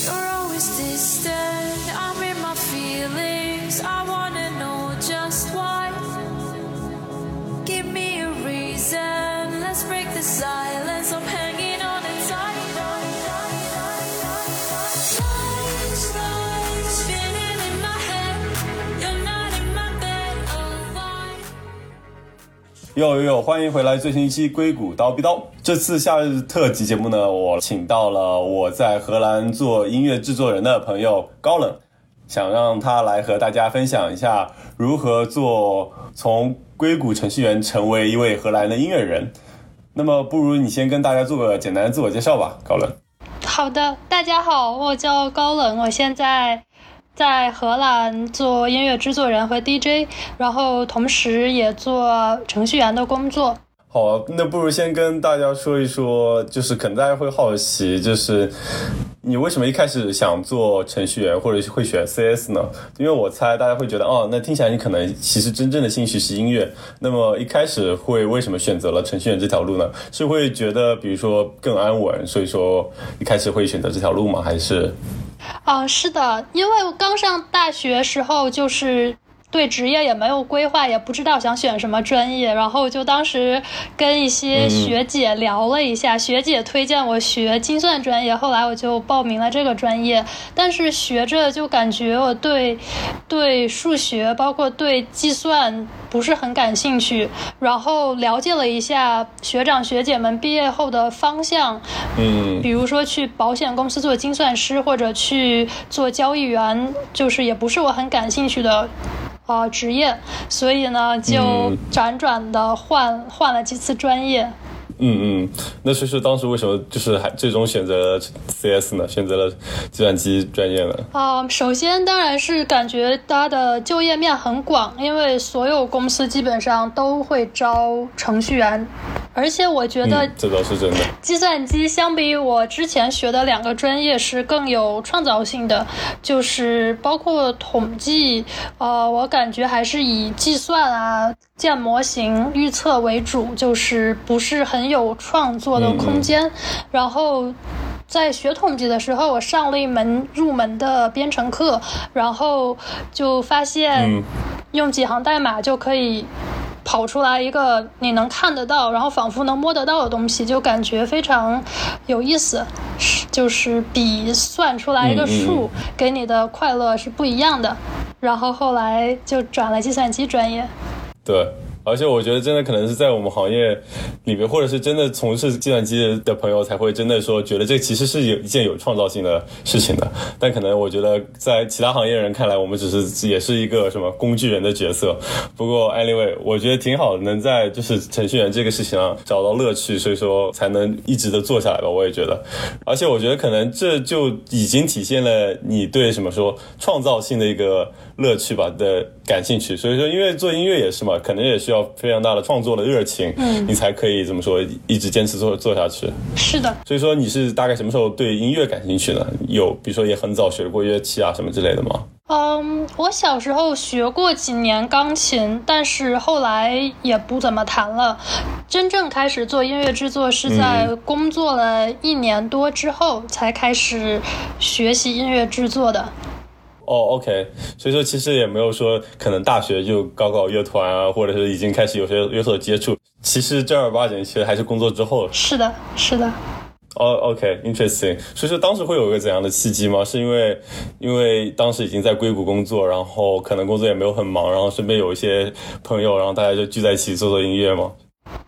You're always distant. 哟哟哟！欢迎回来最新一期硅谷刀逼刀。这次夏日特辑节目呢，我请到了我在荷兰做音乐制作人的朋友高冷，想让他来和大家分享一下如何做从硅谷程序员成为一位荷兰的音乐人。那么，不如你先跟大家做个简单的自我介绍吧，高冷。好的，大家好，我叫高冷，我现在在荷兰做音乐制作人和 DJ，然后同时也做程序员的工作。好，那不如先跟大家说一说，就是可能大家会好奇，就是你为什么一开始想做程序员，或者是会选 CS 呢？因为我猜大家会觉得，哦，那听起来你可能其实真正的兴趣是音乐。那么一开始会为什么选择了程序员这条路呢？是会觉得，比如说更安稳，所以说一开始会选择这条路吗？还是？啊、是的，因为我刚上大学时候就是。对职业也没有规划，也不知道想选什么专业，然后就当时跟一些学姐聊了一下，学姐推荐我学精算专业，后来我就报名了这个专业。但是学着就感觉我对对数学，包括对计算不是很感兴趣，然后了解了一下学长学姐们毕业后的方向，嗯比如说去保险公司做精算师，或者去做交易员，就是也不是我很感兴趣的。呃，职业，所以呢，就嗯辗转的换、换了几次专业。嗯嗯，那所以说当时为什么就是还最终选择了 CS 呢？选择了计算机专业呢？啊、首先当然是感觉它的就业面很广，因为所有公司基本上都会招程序员，而且我觉得嗯，这倒是真的。计算机相比于我之前学的两个专业是更有创造性的，就是包括统计，呃，我感觉还是以计算啊、建模型、预测为主，就是不是很有创作的空间。然后在学统计的时候，我上了一门入门的编程课，然后就发现嗯用几行代码就可以跑出来一个你能看得到，然后仿佛能摸得到的东西，就感觉非常有意思，是就是比算出来一个数给你的快乐是不一样的。然后后来就转了计算机专业。对，而且我觉得真的可能是在我们行业里面，或者是真的从事计算机的朋友，才会真的说觉得这其实是有一件有创造性的事情的。但可能我觉得在其他行业人看来，我们只是也是一个什么工具人的角色。不过 anyway，我觉得挺好，能在就是程序员这个事情上找到乐趣，所以说才能一直的做下来吧。我也觉得，而且我觉得可能这就已经体现了你对什么说创造性的一个乐趣吧的感兴趣。所以说，因为做音乐也是嘛，可能也需要非常大的创作的热情，嗯，你才可以怎么说一直坚持做做下去。是的，所以说，你是大概什么时候对音乐感兴趣呢？有比如说也很早学过乐器啊什么之类的吗？嗯，我小时候学过几年钢琴，但是后来也不怎么弹了。真正开始做音乐制作是在工作了一年多之后才开始学习音乐制作的。哦，OK，所以说其实也没有说可能大学就搞搞乐团啊，或者是已经开始有些有所接触。其实正儿八经，其实还是工作之后。是的，是的。哦、o k i n t e r e s t i n g 所以说当时会有一个怎样的契机吗？是因为因为当时已经在硅谷工作，然后可能工作也没有很忙，然后身边有一些朋友，然后大家就聚在一起做做音乐吗？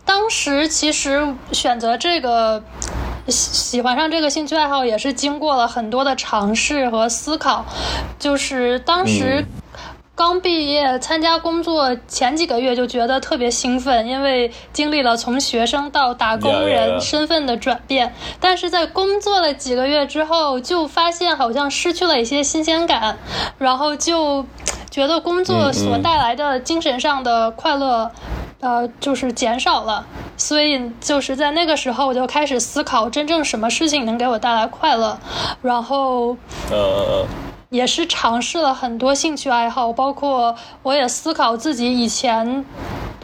当时其实选择这个喜喜欢上这个兴趣爱好，也是经过了很多的尝试和思考。就是当时嗯刚毕业参加工作前几个月，就觉得特别兴奋，因为经历了从学生到打工人.身份的转变。但是在工作了几个月之后，就发现好像失去了一些新鲜感，然后就觉得工作所带来的精神上的快乐。呃，就是减少了，所以就是在那个时候，我就开始思考真正什么事情能给我带来快乐，然后嗯嗯嗯，也是尝试了很多兴趣爱好，包括我也思考自己以前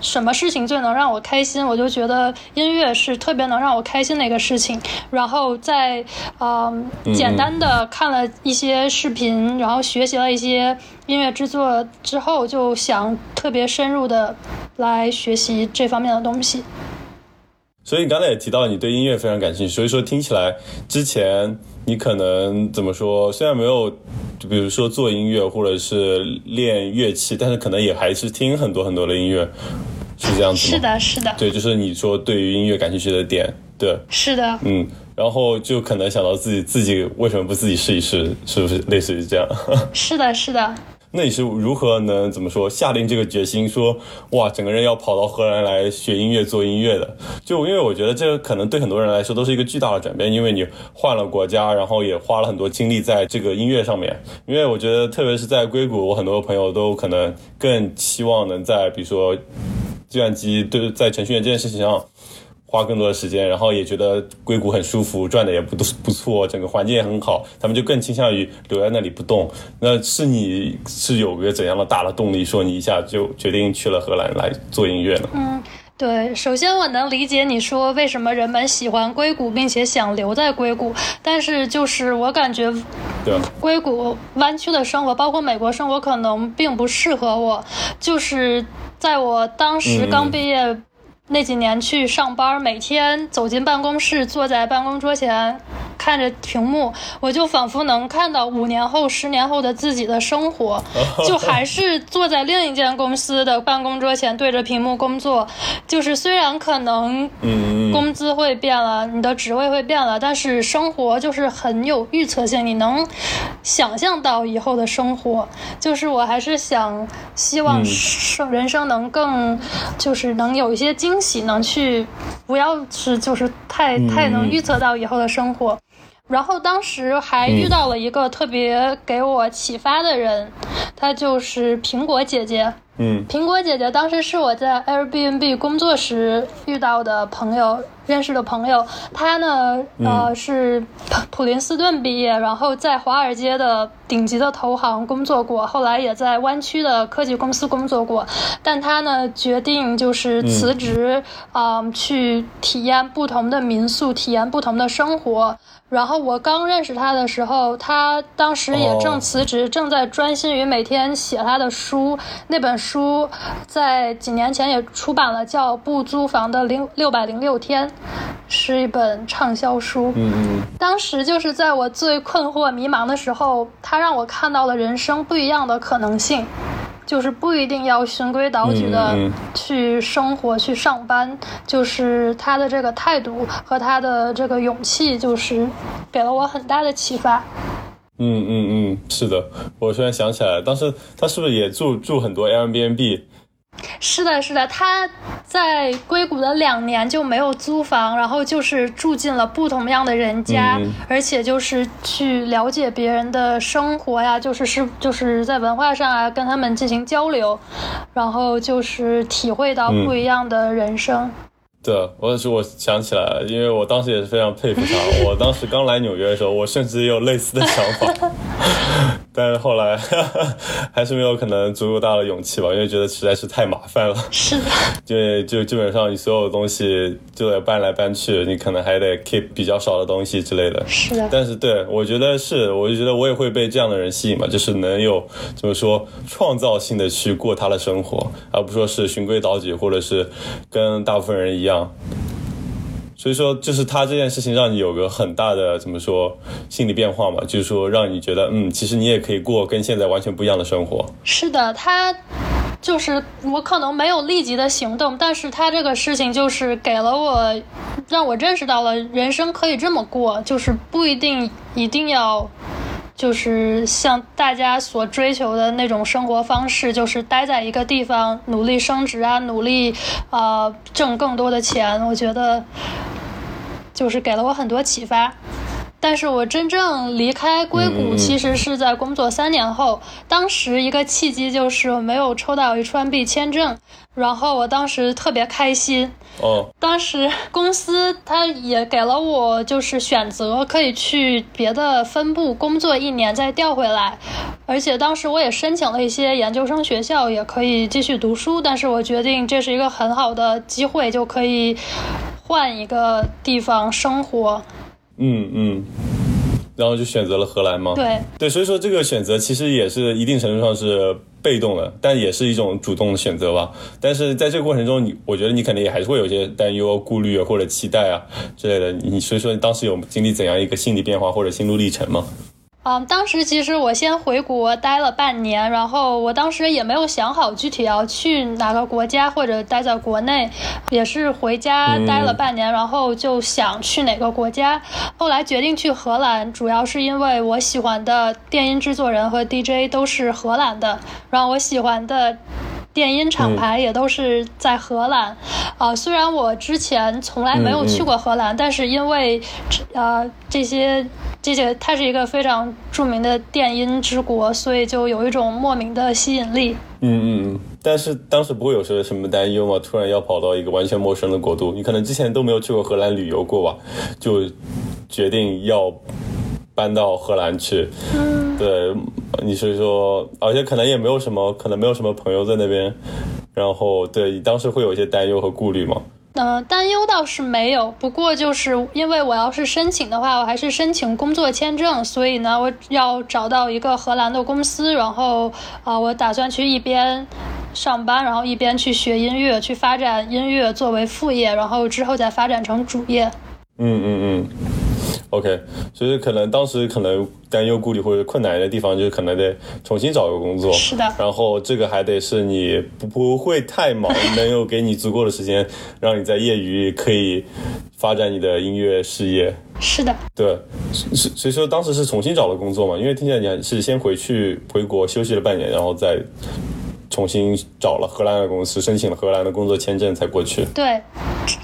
什么事情最能让我开心，我就觉得音乐是特别能让我开心的一个事情。然后在呃简单的看了一些视频，然后学习了一些音乐制作之后，就想特别深入的来学习这方面的东西。所以你刚才也提到你对音乐非常感兴趣，所以说听起来之前你可能怎么说？虽然没有，就比如说做音乐或者是练乐器，但是可能也还是听很多很多的音乐，是这样子吗？是的，是的。对，就是你说对于音乐感兴趣的点，对，是的，嗯，然后就可能想到自己自己为什么不自己试一试，是不是类似于这样？是的，是的。那你是如何能怎么说下定这个决心说哇整个人要跑到荷兰来学音乐做音乐的？就因为我觉得这可能对很多人来说都是一个巨大的转变，因为你换了国家，然后也花了很多精力在这个音乐上面。因为我觉得特别是在硅谷，我很多朋友都可能更期望能在比如说计算机对在程序员这件事情上。花更多的时间，然后也觉得硅谷很舒服，赚的也不不错，整个环境也很好，他们就更倾向于留在那里不动。那是你是有个怎样的大的动力，说你一下就决定去了荷兰来做音乐呢？嗯，对，首先我能理解你说为什么人们喜欢硅谷，并且想留在硅谷，但是就是我感觉，对，硅谷弯曲的生活，包括美国生活，可能并不适合我。就是在我当时刚毕业。那几年去上班，每天走进办公室，坐在办公桌前。看着屏幕，我就仿佛能看到五年后、十年后的自己的生活，就还是坐在另一间公司的办公桌前对着屏幕工作。就是虽然可能工资会变了，你的职位会变了，但是生活就是很有预测性，你能想象到以后的生活。就是我还是想希望生人生能更，就是能有一些惊喜，能去不要是就是太太能预测到以后的生活。然后当时还遇到了一个特别给我启发的人，她就是苹果姐姐。嗯，苹果姐姐当时是我在 Airbnb 工作时遇到的朋友。认识的朋友，他呢，呃，是普林斯顿毕业，然后在华尔街的顶级的投行工作过，后来也在湾区的科技公司工作过，但他呢，决定就是辞职，啊，去体验不同的民宿，体验不同的生活。然后我刚认识他的时候，他当时也正辞职，正在专心于每天写他的书。那本书在几年前也出版了，叫《不租房的零六百零六天》。是一本畅销书。嗯嗯。当时就是在我最困惑、迷茫的时候，他让我看到了人生不一样的可能性，就是不一定要循规蹈矩的去生活、去上班。就是他的这个态度和他的这个勇气，就是给了我很大的启发。嗯嗯嗯，是的，我突然想起来，当时他是不是也住住很多 Airbnb？是的，是的，他在硅谷的两年就没有租房，然后就是住进了不同样的人家，而且就是去了解别人的生活呀，就是是就是在文化上啊跟他们进行交流，然后就是体会到不一样的人生。对，我是我想起来了，因为我当时也是非常佩服他。我当时刚来纽约的时候，我甚至也有类似的想法。但是后来 还是没有可能足够大的勇气吧，因为觉得实在是太麻烦了。是的，就就基本上你所有东西就得搬来搬去，你可能还得 keep 比较少的东西之类的。是的。但是对我觉得是，我就觉得我也会被这样的人吸引嘛，就是能有怎么说创造性的去过他的生活，而不说是循规蹈矩，或者是跟大部分人一样。所以说，就是他这件事情让你有个很大的怎么说心理变化嘛？就是说，让你觉得，嗯，其实你也可以过跟现在完全不一样的生活。是的，他就是我可能没有立即的行动，但是他这个事情就是给了我，让我认识到了人生可以这么过，就是不一定一定要，就是像大家所追求的那种生活方式，就是待在一个地方努力升职啊，努力啊挣更多的钱。我觉得。就是给了我很多启发，但是我真正离开硅谷，其实是在工作三年后。当时一个契机就是我没有抽到 H1B 签证，然后我当时特别开心。哦，当时公司他也给了我就是选择，可以去别的分部工作一年再调回来。而且当时我也申请了一些研究生学校，也可以继续读书。但是我决定这是一个很好的机会，就可以换一个地方生活。嗯嗯。然后就选择了荷兰吗？对对，所以说这个选择其实也是一定程度上是被动的，但也是一种主动的选择吧。但是在这个过程中，你我觉得你肯定也还是会有些担忧、顾虑或者期待啊之类的。你所以说你当时有经历怎样一个心理变化或者心路历程吗？嗯，当时其实我先回国待了半年，然后我当时也没有想好具体要去哪个国家或者待在国内，也是回家待了半年，然后就想去哪个国家。后来决定去荷兰，主要是因为我喜欢的电音制作人和 DJ 都是荷兰的，然后我喜欢的。电音厂牌也都是在荷兰，啊，虽然我之前从来没有去过荷兰，但是因为，呃，这些这些，它是一个非常著名的电音之国，所以就有一种莫名的吸引力。嗯嗯嗯。但是当时不会有什么什么担忧吗？突然要跑到一个完全陌生的国度，你可能之前都没有去过荷兰旅游过吧，就决定要搬到荷兰去。嗯。对。你是说，而且可能也没有什么，可能没有什么朋友在那边，然后对你当时会有一些担忧和顾虑吗？嗯，担忧倒是没有，不过就是因为我要是申请的话，我还是申请工作签证，所以呢，我要找到一个荷兰的公司，然后啊，我打算去一边上班，然后一边去学音乐，去发展音乐作为副业，然后之后再发展成主业。嗯嗯嗯。OK，所以可能当时可能担忧、顾虑或者困难的地方，就是可能得重新找个工作。是的。然后这个还得是你不不会太忙，能有给你足够的时间，让你在业余可以发展你的音乐事业。是的。对，所所以说当时是重新找了工作嘛？因为听起来你还是先回去回国休息了半年，然后再重新找了荷兰的公司，申请了荷兰的工作签证才过去。对，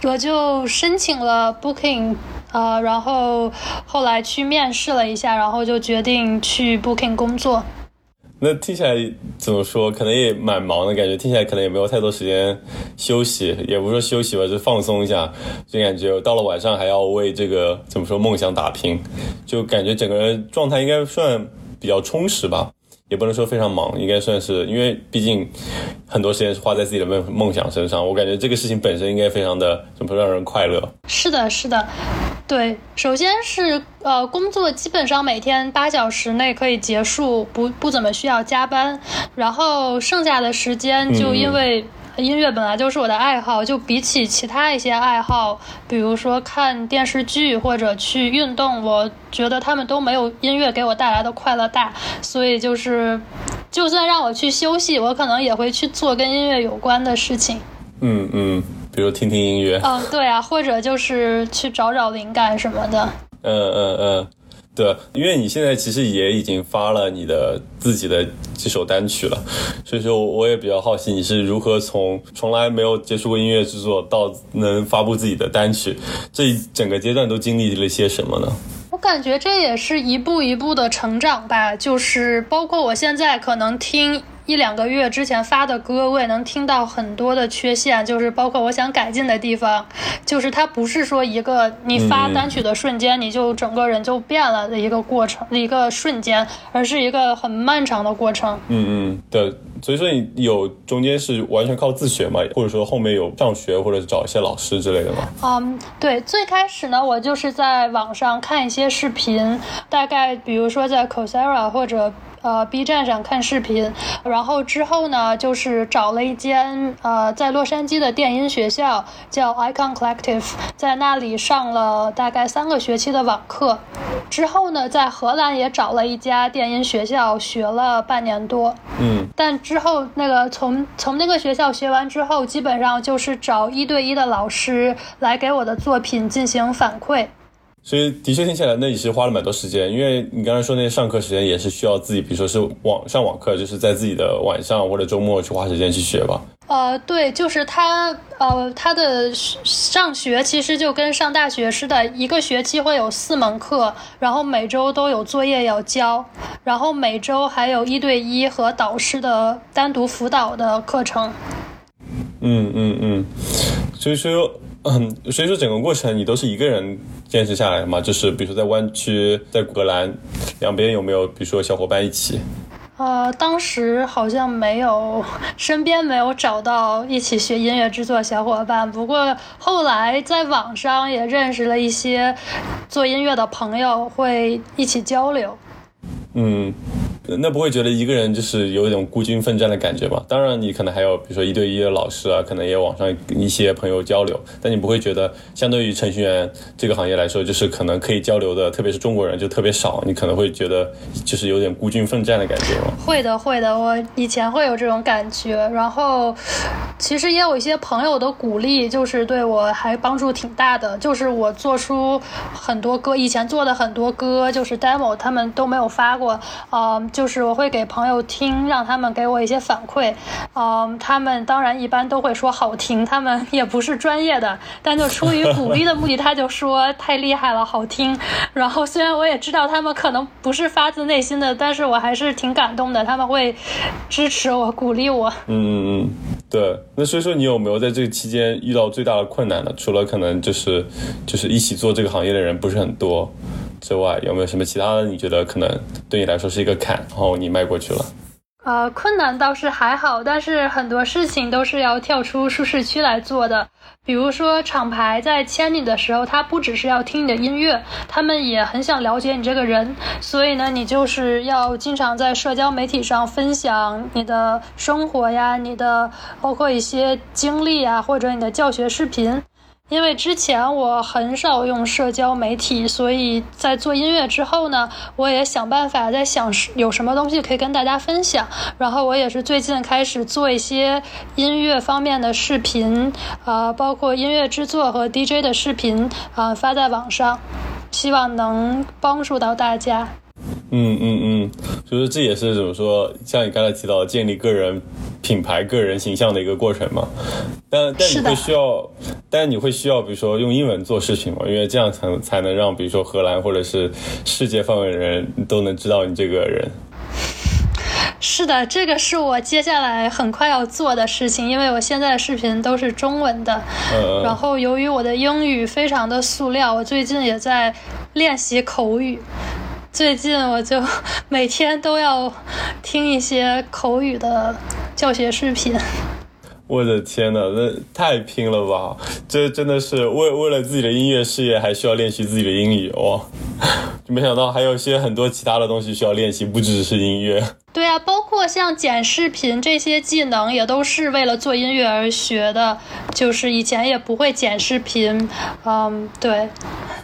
我就申请了 Booking。呃，然后后来去面试了一下，然后就决定去 Booking 工作。那听起来怎么说？可能也蛮忙的感觉，听起来可能也没有太多时间休息，也不是说休息吧，就放松一下。就感觉到了晚上还要为这个怎么说梦想打拼，就感觉整个人状态应该算比较充实吧。也不能说非常忙，应该算是，因为毕竟很多时间是花在自己的梦梦想身上。我感觉这个事情本身应该非常的怎么说让人快乐。是的，是的，对。首先是呃，工作基本上每天八小时内可以结束，不不怎么需要加班。然后剩下的时间就因为。音乐本来就是我的爱好，就比起其他一些爱好，比如说看电视剧或者去运动，我觉得他们都没有音乐给我带来的快乐大。所以就是，就算让我去休息，我可能也会去做跟音乐有关的事情。嗯嗯，比如听听音乐。嗯，对啊，或者就是去找找灵感什么的。嗯嗯嗯。对，因为你现在其实也已经发了你的自己的几首单曲了，所以说我也比较好奇你是如何从从来没有接触过音乐制作到能发布自己的单曲，这一整个阶段都经历了些什么呢？我感觉这也是一步一步的成长吧，就是包括我现在可能听。一两个月之前发的歌，我也能听到很多的缺陷，就是包括我想改进的地方。就是它不是说一个你发单曲的瞬间，你就整个人就变了的一个过程，一个瞬间，而是一个很漫长的过程。嗯嗯，对。所以说你有中间是完全靠自学嘛，或者说后面有上学或者找一些老师之类的吗？嗯，对。最开始呢，我就是在网上看一些视频，大概比如说在 Coursera 或者。呃，B 站上看视频，然后之后呢，就是找了一间呃，在洛杉矶的电音学校，叫 Icon Collective，在那里上了大概三个学期的网课。之后呢，在荷兰也找了一家电音学校，学了半年多。嗯。但之后那个从从那个学校学完之后，基本上就是找一对一的老师来给我的作品进行反馈。所以的确听起来，那也是花了蛮多时间，因为你刚才说那些上课时间也是需要自己，比如说是网上网课，就是在自己的晚上或者周末去花时间去学吧。呃，对，就是他，呃，他的上学其实就跟上大学似的，一个学期会有四门课，然后每周都有作业要交，然后每周还有一对一和导师的单独辅导的课程。嗯嗯嗯，所以说。嗯，所以说整个过程你都是一个人坚持下来的吗？就是比如说在湾区，在格兰，两边有没有比如说小伙伴一起？呃，当时好像没有，身边没有找到一起学音乐制作小伙伴。不过后来在网上也认识了一些做音乐的朋友，会一起交流。嗯。那不会觉得一个人就是有一种孤军奋战的感觉吗？当然，你可能还有比如说一对一的老师啊，可能也有网上一些朋友交流，但你不会觉得相对于程序员这个行业来说，就是可能可以交流的，特别是中国人就特别少，你可能会觉得就是有点孤军奋战的感觉吗？会的，会的，我以前会有这种感觉，然后其实也有一些朋友的鼓励，就是对我还帮助挺大的。就是我做出很多歌，以前做的很多歌就是 demo，他们都没有发过，嗯。就是我会给朋友听，让他们给我一些反馈，嗯，他们当然一般都会说好听，他们也不是专业的，但就出于鼓励的目的，他就说太厉害了，好听。然后虽然我也知道他们可能不是发自内心的，但是我还是挺感动的，他们会支持我，鼓励我。嗯嗯嗯，对。那所以说，你有没有在这个期间遇到最大的困难呢？除了可能就是就是一起做这个行业的人不是很多。之外，有没有什么其他的？你觉得可能对你来说是一个坎，然后你迈过去了？呃，困难倒是还好，但是很多事情都是要跳出舒适区来做的。比如说，厂牌在签你的时候，他不只是要听你的音乐，他们也很想了解你这个人。所以呢，你就是要经常在社交媒体上分享你的生活呀，你的包括一些经历啊，或者你的教学视频。因为之前我很少用社交媒体，所以在做音乐之后呢，我也想办法在想有什么东西可以跟大家分享。然后我也是最近开始做一些音乐方面的视频，啊，包括音乐制作和 DJ 的视频，啊，发在网上，希望能帮助到大家。嗯嗯嗯，就是这也是怎么说，像你刚才提到建立个人品牌、个人形象的一个过程嘛。但但你会需要，但你会需要，比如说用英文做事情嘛，因为这样才才能让比如说荷兰或者是世界范围的人都能知道你这个人。是的，这个是我接下来很快要做的事情，因为我现在的视频都是中文的。嗯。然后由于我的英语非常的塑料，我最近也在练习口语。最近我就每天都要听一些口语的教学视频。我的天呐，那太拼了吧！这真的是为为了自己的音乐事业，还需要练习自己的英语哇！就没想到还有一些很多其他的东西需要练习，不只是音乐。对啊，包括像剪视频这些技能，也都是为了做音乐而学的。就是以前也不会剪视频，嗯，对。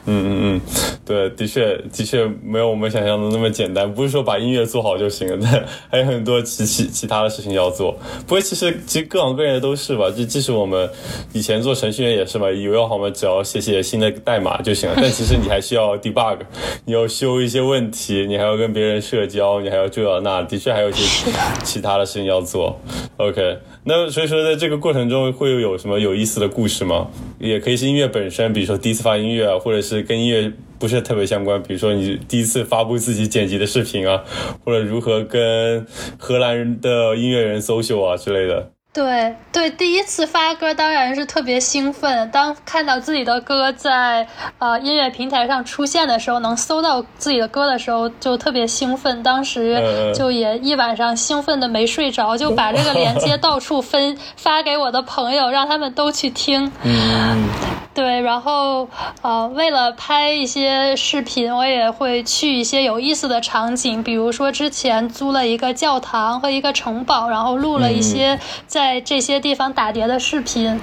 嗯嗯嗯，对，的确的确没有我们想象的那么简单，不是说把音乐做好就行了，但 还有很多其其其他的事情要做。不过其实其实各行各业都是吧，就即使我们以前做程序员也是嘛，以为好像只要写写新的代码就行了，但其实你还需要 debug，你要修一些问题，你还要跟别人社交，你还要这那，的确还有一些其他的事情要做。OK。那所以说，在这个过程中会有什么有意思的故事吗？也可以是音乐本身，比如说第一次发音乐啊，或者是跟音乐不是特别相关，比如说你第一次发布自己剪辑的视频啊，或者如何跟荷兰人的音乐人 social 啊之类的。对对，第一次发歌当然是特别兴奋。当看到自己的歌在呃音乐平台上出现的时候，能搜到自己的歌的时候，就特别兴奋。当时就也一晚上兴奋的没睡着，就把这个链接到处分 发给我的朋友，让他们都去听。嗯，对，然后呃，为了拍一些视频，我也会去一些有意思的场景，比如说之前租了一个教堂和一个城堡，然后录了一些在。这些地方打碟的视频，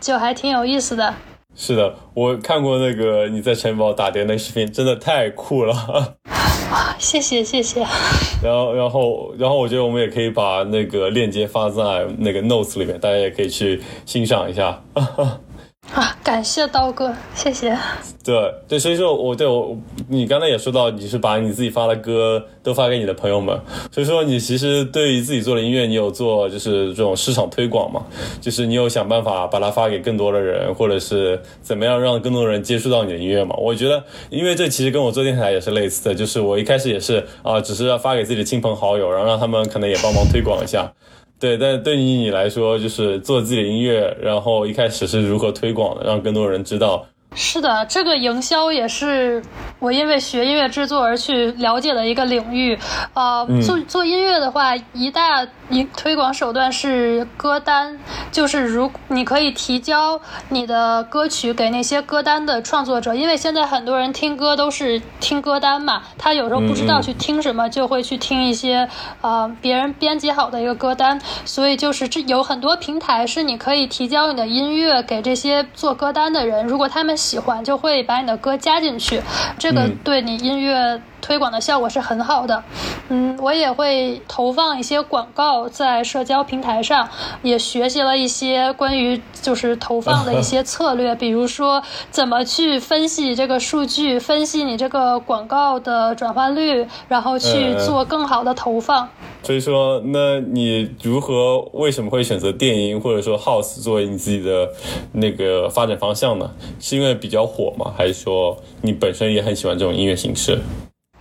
就还挺有意思的。是的，我看过那个你在城堡打碟那视频，真的太酷了。啊，谢谢谢谢。然后然后然后，我觉得我们也可以把那个链接发在那个 notes 里面，大家也可以去欣赏一下。啊，感谢刀哥，谢谢。对对，所以说我对我，你刚才也说到，你是把你自己发的歌都发给你的朋友们，所以说你其实对于自己做的音乐，你有做就是这种市场推广嘛？就是你有想办法把它发给更多的人，或者是怎么样让更多人接触到你的音乐嘛？我觉得，因为这其实跟我做电台也是类似的，就是我一开始也是啊，只是要发给自己的亲朋好友，然后让他们可能也帮忙推广一下。对，但对于你来说，就是做自己的音乐，然后一开始是如何推广的，让更多人知道，是的，这个营销也是我因为学音乐制作而去了解的一个领域。呃，做做音乐的话，一大一推广手段是歌单，就是如你可以提交你的歌曲给那些歌单的创作者，因为现在很多人听歌都是听歌单嘛，他有时候不知道去听什么，就会去听一些呃别人编辑好的一个歌单，所以就是这有很多平台是你可以提交你的音乐给这些做歌单的人，如果他们。喜欢就会把你的歌加进去，这个对你音乐推广的效果是很好的。嗯，我也会投放一些广告在社交平台上，也学习了一些关于就是投放的一些策略，比如说怎么去分析这个数据，分析你这个广告的转换率，然后去做更好的投放。所以说，那你如何为什么会选择电音或者说 house 作为你自己的那个发展方向呢？是因为比较火吗？还是说你本身也很喜欢这种音乐形式？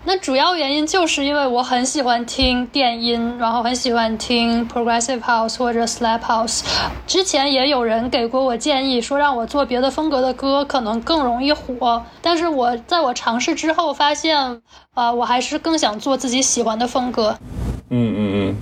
那主要原因就是因为我很喜欢听电音，然后很喜欢听 progressive house 或者 slap house。之前也有人给过我建议，说让我做别的风格的歌可能更容易火，但是我在我尝试之后发现，啊，我还是更想做自己喜欢的风格。嗯嗯嗯，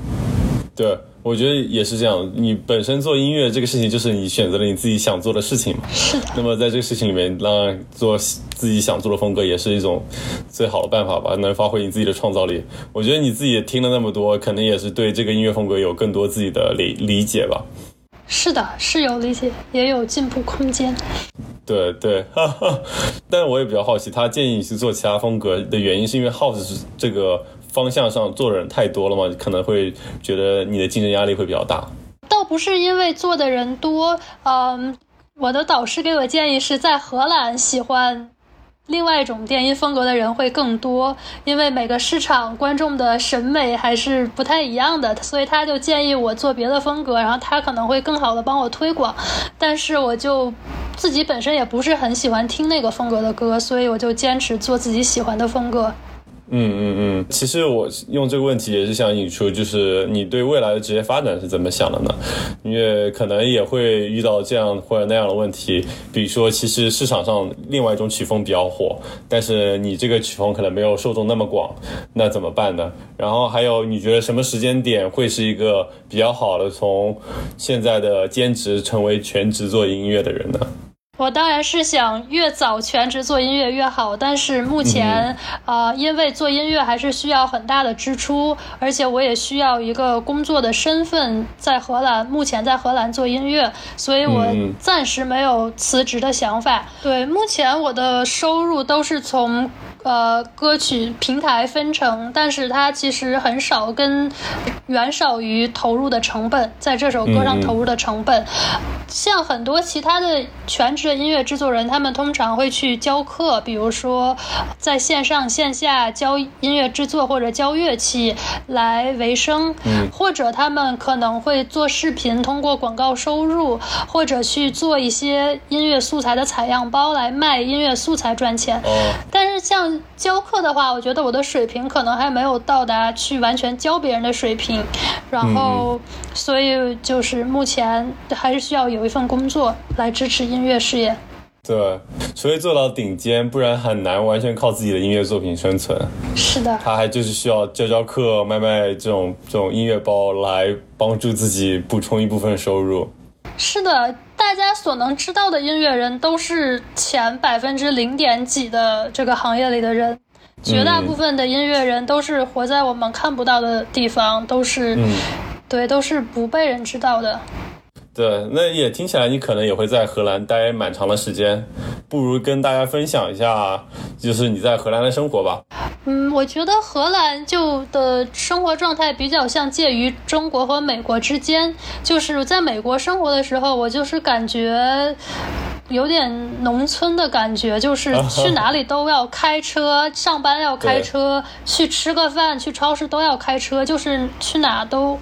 对，我觉得也是这样。你本身做音乐这个事情，就是你选择了你自己想做的事情嘛。是的。那么在这个事情里面，让做自己想做的风格，也是一种最好的办法吧，能发挥你自己的创造力。我觉得你自己也听了那么多，可能也是对这个音乐风格有更多自己的理理解吧。是的，是有理解，也有进步空间。对对，哈哈。但我也比较好奇，他建议你去做其他风格的原因，是因为 house 是这个。方向上做的人太多了嘛，可能会觉得你的竞争压力会比较大。倒不是因为做的人多，嗯，我的导师给我建议是在荷兰喜欢另外一种电音风格的人会更多，因为每个市场观众的审美还是不太一样的，所以他就建议我做别的风格，然后他可能会更好的帮我推广。但是我就自己本身也不是很喜欢听那个风格的歌，所以我就坚持做自己喜欢的风格。嗯嗯嗯，其实我用这个问题也是想引出，就是你对未来的职业发展是怎么想的呢？因为可能也会遇到这样或者那样的问题，比如说，其实市场上另外一种曲风比较火，但是你这个曲风可能没有受众那么广，那怎么办呢？然后还有，你觉得什么时间点会是一个比较好的从现在的兼职成为全职做音乐的人呢？我当然是想越早全职做音乐越好，但是目前，呃，因为做音乐还是需要很大的支出，而且我也需要一个工作的身份在荷兰，目前在荷兰做音乐，所以我暂时没有辞职的想法。对，目前我的收入都是从。呃，歌曲平台分成，但是它其实很少，跟远少于投入的成本，在这首歌上投入的成本。像很多其他的全职的音乐制作人，他们通常会去教课，比如说在线上线下教音乐制作或者教乐器来维生，嗯或者他们可能会做视频，通过广告收入，或者去做一些音乐素材的采样包来卖音乐素材赚钱。但是像教课的话，我觉得我的水平可能还没有到达去完全教别人的水平，然后，所以就是目前还是需要有一份工作来支持音乐事业。对，除非做到顶尖，不然很难完全靠自己的音乐作品生存。是的，他还就是需要教教课、卖卖这种这种音乐包来帮助自己补充一部分收入。是的。大家所能知道的音乐人都是前百分之零点几的这个行业里的人，绝大部分的音乐人都是活在我们看不到的地方，都是，对，都是不被人知道的。对，那也听起来你可能也会在荷兰待蛮长的时间，不如跟大家分享一下，就是你在荷兰的生活吧。嗯，我觉得荷兰就的生活状态比较像介于中国和美国之间。就是在美国生活的时候，我就是感觉有点农村的感觉，就是 去哪里都要开车，上班要开车，去吃个饭、去超市都要开车，就是去哪都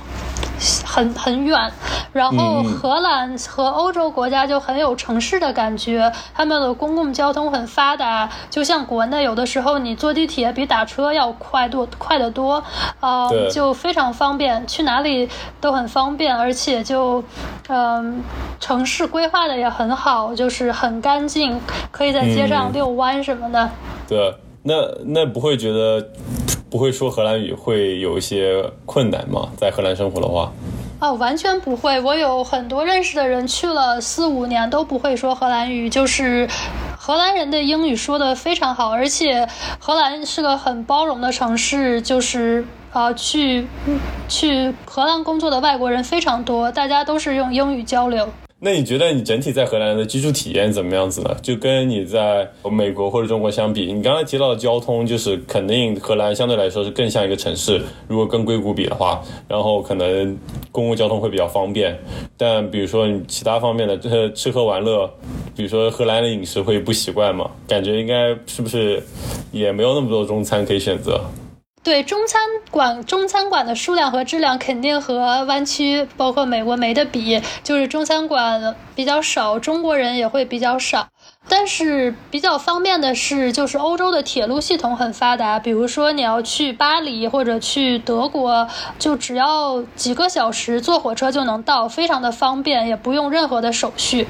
很很远。然后荷兰和欧洲国家就很有城市的感觉，他们的公共交通很发达，就像国内有的时候你坐地铁比打车要快多快得多，呃，就非常方便，去哪里都很方便，而且就嗯，城市规划的也很好，就是很干净，可以在街上遛弯什么的。对，那那不会觉得不会说荷兰语会有一些困难吗？在荷兰生活的话？哦，完全不会。我有很多认识的人去了四五年都不会说荷兰语，就是荷兰人的英语说的非常好，而且荷兰是个很包容的城市，就是啊，去去荷兰工作的外国人非常多，大家都是用英语交流。那你觉得你整体在荷兰的居住体验怎么样子呢？就跟你在美国或者中国相比，你刚才提到的交通，就是肯定荷兰相对来说是更像一个城市。如果跟硅谷比的话，然后可能公共交通会比较方便。但比如说你其他方面的这吃喝玩乐，比如说荷兰的饮食会不习惯吗？感觉应该是不是也没有那么多中餐可以选择？对中餐馆，中餐馆的数量和质量肯定和湾区，包括美国没得比。就是中餐馆比较少，中国人也会比较少。但是比较方便的是，就是欧洲的铁路系统很发达。比如说你要去巴黎或者去德国，就只要几个小时坐火车就能到，非常的方便，也不用任何的手续。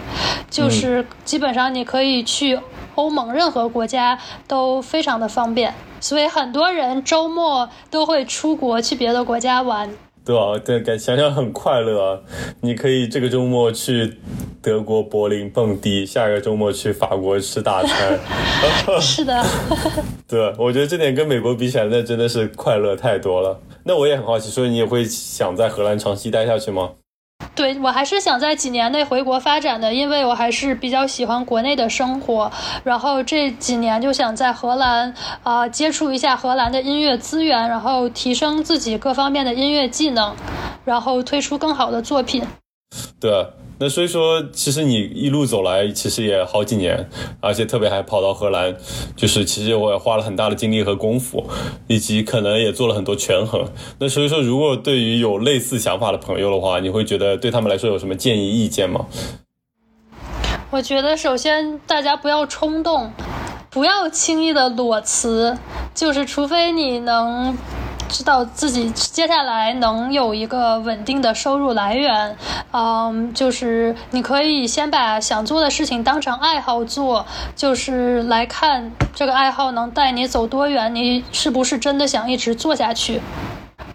就是基本上你可以去欧盟任何国家都非常的方便。所以很多人周末都会出国去别的国家玩，对啊？对，感想想很快乐。你可以这个周末去德国柏林蹦迪，下一个周末去法国吃大餐。是的，对，我觉得这点跟美国比起来，那真的是快乐太多了。那我也很好奇，所以你也会想在荷兰长期待下去吗？对我还是想在几年内回国发展的，因为我还是比较喜欢国内的生活。然后这几年就想在荷兰啊接触一下荷兰的音乐资源，然后提升自己各方面的音乐技能，然后推出更好的作品。对。那所以说，其实你一路走来，其实也好几年，而且特别还跑到荷兰，就是其实我也花了很大的精力和功夫，以及可能也做了很多权衡。那所以说，如果对于有类似想法的朋友的话，你会觉得对他们来说有什么建议意见吗？我觉得首先大家不要冲动，不要轻易的裸辞，就是除非你能。知道自己接下来能有一个稳定的收入来源，嗯，就是你可以先把想做的事情当成爱好做，就是来看这个爱好能带你走多远，你是不是真的想一直做下去？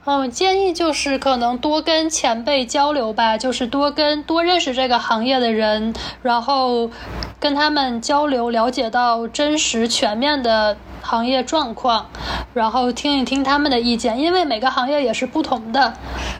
嗯，建议就是可能多跟前辈交流吧，就是多跟多认识这个行业的人，然后跟他们交流，了解到真实全面的。行业状况，然后听一听他们的意见，因为每个行业也是不同的。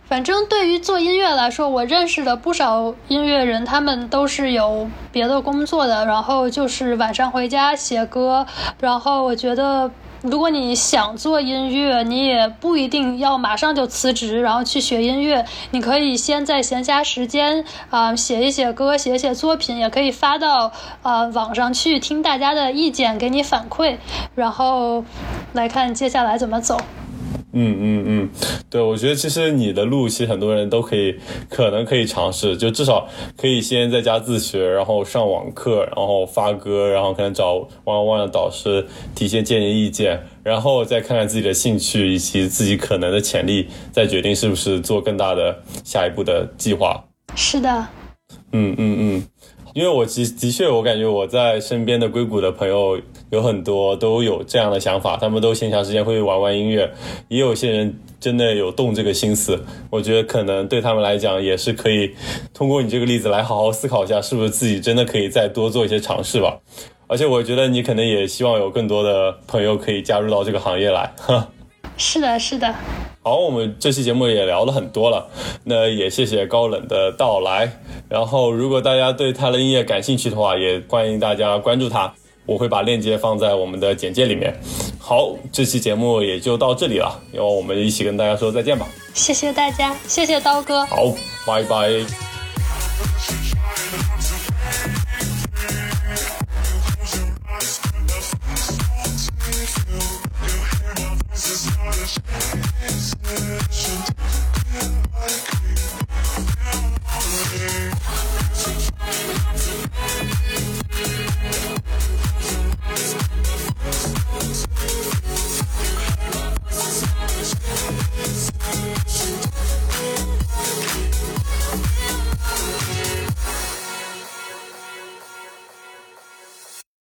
反正对于做音乐来说，我认识的不少音乐人，他们都是有别的工作的，然后就是晚上回家写歌，然后我觉得。如果你想做音乐，你也不一定要马上就辞职，然后去学音乐。你可以先在闲暇时间啊写一写歌，写写作品，也可以发到呃网上去听大家的意见，给你反馈，然后来看接下来怎么走。嗯嗯嗯，对，我觉得其实你的路，其实很多人都可以，可能可以尝试，就至少可以先在家自学，然后上网课，然后发歌，然后可能找 one one 的导师提些建议意见，然后再看看自己的兴趣以及自己可能的潜力，再决定是不是做更大的下一步的计划。是的。嗯嗯嗯。因为我其的确，我感觉我在身边的硅谷的朋友有很多都有这样的想法，他们都闲暇时间会玩玩音乐，也有些人真的有动这个心思。我觉得可能对他们来讲也是可以通过你这个例子来好好思考一下，是不是自己真的可以再多做一些尝试吧。而且我觉得你可能也希望有更多的朋友可以加入到这个行业来。是的，是的。好，我们这期节目也聊了很多了，那也谢谢高冷的到来。然后，如果大家对他的音乐感兴趣的话，也欢迎大家关注他，我会把链接放在我们的简介里面。好这期节目也就到这里了然后我们一起跟大家说再见吧。谢谢大家谢谢刀哥。好拜拜。